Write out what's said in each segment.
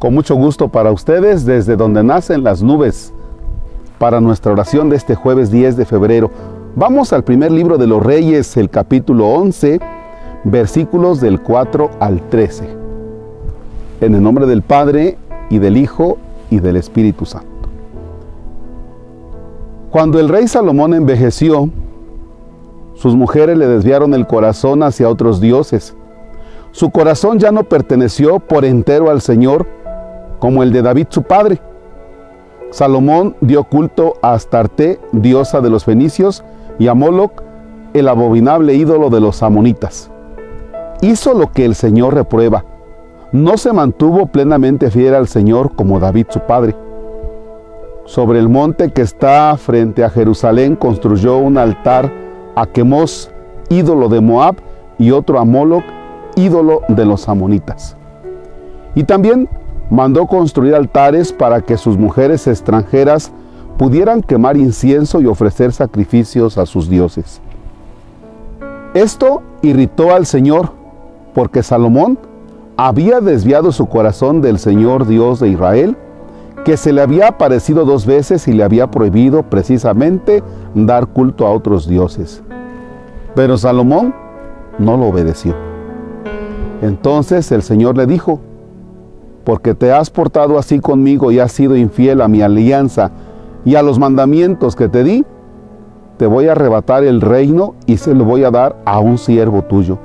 con mucho gusto para ustedes desde donde nacen las nubes para nuestra oración de este jueves 10 de febrero. Vamos al primer libro de los Reyes, el capítulo 11, versículos del 4 al 13. En el nombre del Padre y del Hijo y del Espíritu Santo. Cuando el rey Salomón envejeció, sus mujeres le desviaron el corazón hacia otros dioses. Su corazón ya no perteneció por entero al Señor, como el de David su padre. Salomón dio culto a Astarte, diosa de los fenicios, y a Moloch, el abominable ídolo de los amonitas. Hizo lo que el Señor reprueba. No se mantuvo plenamente fiel al Señor como David su padre. Sobre el monte que está frente a Jerusalén construyó un altar a Quemos, ídolo de Moab, y otro a Moloch, ídolo de los amonitas. Y también mandó construir altares para que sus mujeres extranjeras pudieran quemar incienso y ofrecer sacrificios a sus dioses. Esto irritó al Señor, porque Salomón había desviado su corazón del Señor Dios de Israel, que se le había aparecido dos veces y le había prohibido precisamente dar culto a otros dioses. Pero Salomón no lo obedeció. Entonces el Señor le dijo, porque te has portado así conmigo y has sido infiel a mi alianza y a los mandamientos que te di, te voy a arrebatar el reino y se lo voy a dar a un siervo tuyo.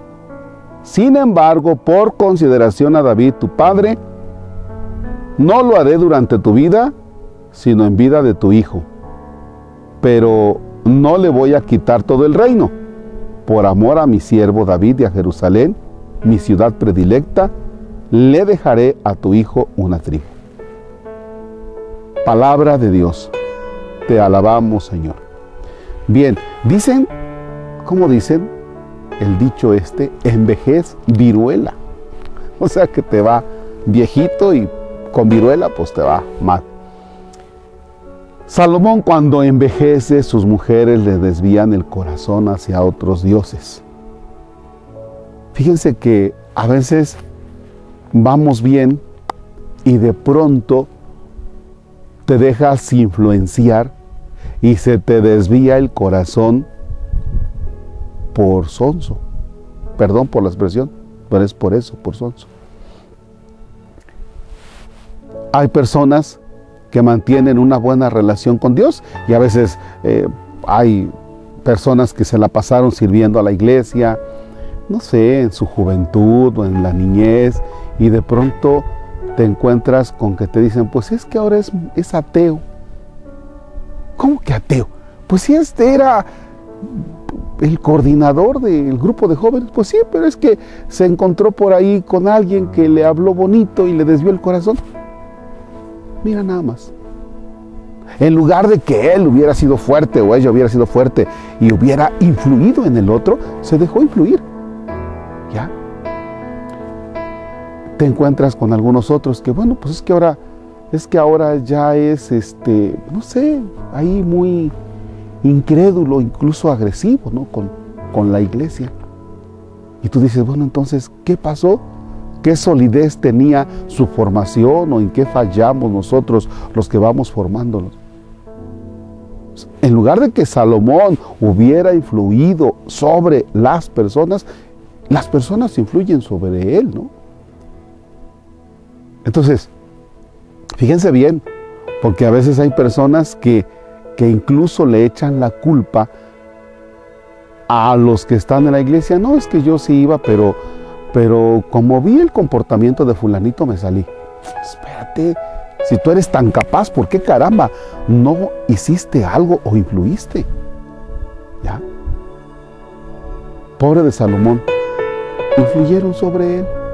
Sin embargo, por consideración a David, tu padre, no lo haré durante tu vida, sino en vida de tu hijo. Pero no le voy a quitar todo el reino, por amor a mi siervo David y a Jerusalén, mi ciudad predilecta, le dejaré a tu hijo una tribu. Palabra de Dios. Te alabamos, Señor. Bien, dicen, ¿cómo dicen? El dicho este, envejez viruela. O sea que te va viejito y con viruela pues te va mal. Salomón cuando envejece, sus mujeres le desvían el corazón hacia otros dioses. Fíjense que a veces vamos bien y de pronto te dejas influenciar y se te desvía el corazón por sonso. Perdón por la expresión, pero es por eso, por sonso. Hay personas que mantienen una buena relación con Dios y a veces eh, hay personas que se la pasaron sirviendo a la iglesia, no sé, en su juventud o en la niñez y de pronto te encuentras con que te dicen, pues es que ahora es, es ateo. ¿Cómo que ateo? Pues si este era el coordinador del grupo de jóvenes, pues sí, pero es que se encontró por ahí con alguien que le habló bonito y le desvió el corazón. Mira nada más. En lugar de que él hubiera sido fuerte o ella hubiera sido fuerte y hubiera influido en el otro, se dejó influir. ¿Ya? Te encuentras con algunos otros que, bueno, pues es que ahora, es que ahora ya es, este, no sé, ahí muy incrédulo, incluso agresivo, ¿no? Con, con la iglesia. Y tú dices, bueno, entonces, ¿qué pasó? ¿Qué solidez tenía su formación o en qué fallamos nosotros los que vamos formándonos? En lugar de que Salomón hubiera influido sobre las personas, las personas influyen sobre él, ¿no? Entonces, fíjense bien, porque a veces hay personas que, que incluso le echan la culpa a los que están en la iglesia. No, es que yo sí iba, pero, pero como vi el comportamiento de fulanito me salí. Espérate, si tú eres tan capaz, ¿por qué caramba no hiciste algo o influiste? ¿Ya? Pobre de Salomón, influyeron sobre él.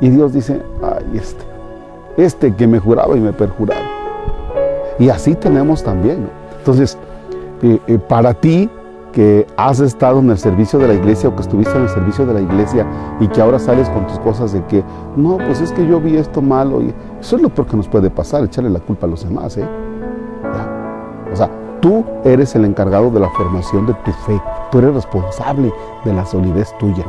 Y Dios dice, ay, este, este que me juraba y me perjuraba. Y así tenemos también. Entonces, eh, eh, para ti que has estado en el servicio de la iglesia o que estuviste en el servicio de la iglesia y que ahora sales con tus cosas de que, no, pues es que yo vi esto malo. Eso es lo peor que nos puede pasar, echarle la culpa a los demás. ¿eh? O sea, tú eres el encargado de la formación de tu fe. Tú eres responsable de la solidez tuya.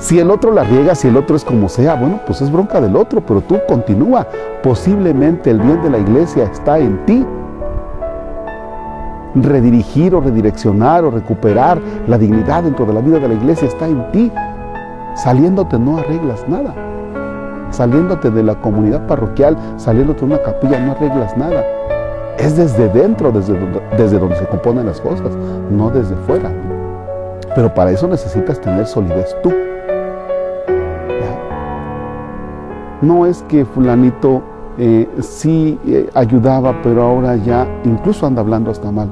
Si el otro la riega, si el otro es como sea, bueno, pues es bronca del otro, pero tú continúa. Posiblemente el bien de la iglesia está en ti. Redirigir o redireccionar o recuperar la dignidad dentro de la vida de la iglesia está en ti. Saliéndote no arreglas nada. Saliéndote de la comunidad parroquial, saliéndote de una capilla no arreglas nada. Es desde dentro, desde, desde donde se componen las cosas, no desde fuera. Pero para eso necesitas tener solidez tú. No es que fulanito eh, sí eh, ayudaba, pero ahora ya incluso anda hablando hasta mal.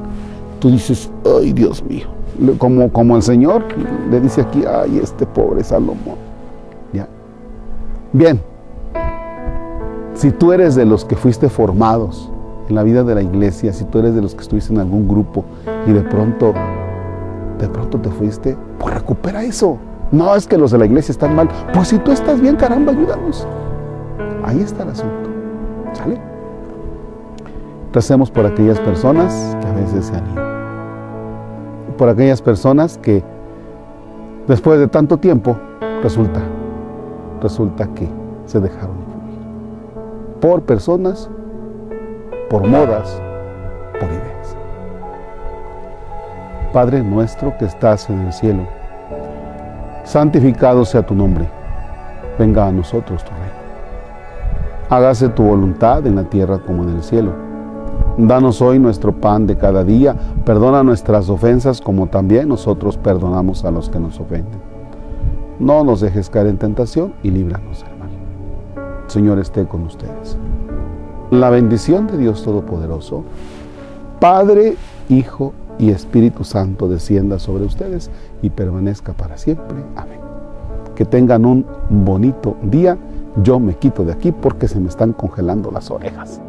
Tú dices, ay Dios mío, como, como el Señor le dice aquí, ay este pobre Salomón. ¿Ya? Bien, si tú eres de los que fuiste formados en la vida de la iglesia, si tú eres de los que estuviste en algún grupo y de pronto, de pronto te fuiste, pues recupera eso. No es que los de la iglesia están mal. Pues si tú estás bien, caramba, ayúdanos. Ahí está el asunto. ¿Sale? Recemos por aquellas personas que a veces se han ido. Por aquellas personas que después de tanto tiempo resulta, resulta que se dejaron influir. Por personas, por modas, por ideas. Padre nuestro que estás en el cielo, santificado sea tu nombre. Venga a nosotros tu hágase tu voluntad en la tierra como en el cielo. Danos hoy nuestro pan de cada día, perdona nuestras ofensas como también nosotros perdonamos a los que nos ofenden. No nos dejes caer en tentación y líbranos del mal. Señor esté con ustedes. La bendición de Dios Todopoderoso, Padre, Hijo y Espíritu Santo descienda sobre ustedes y permanezca para siempre. Amén. Que tengan un bonito día yo me quito de aquí porque se me están congelando las orejas.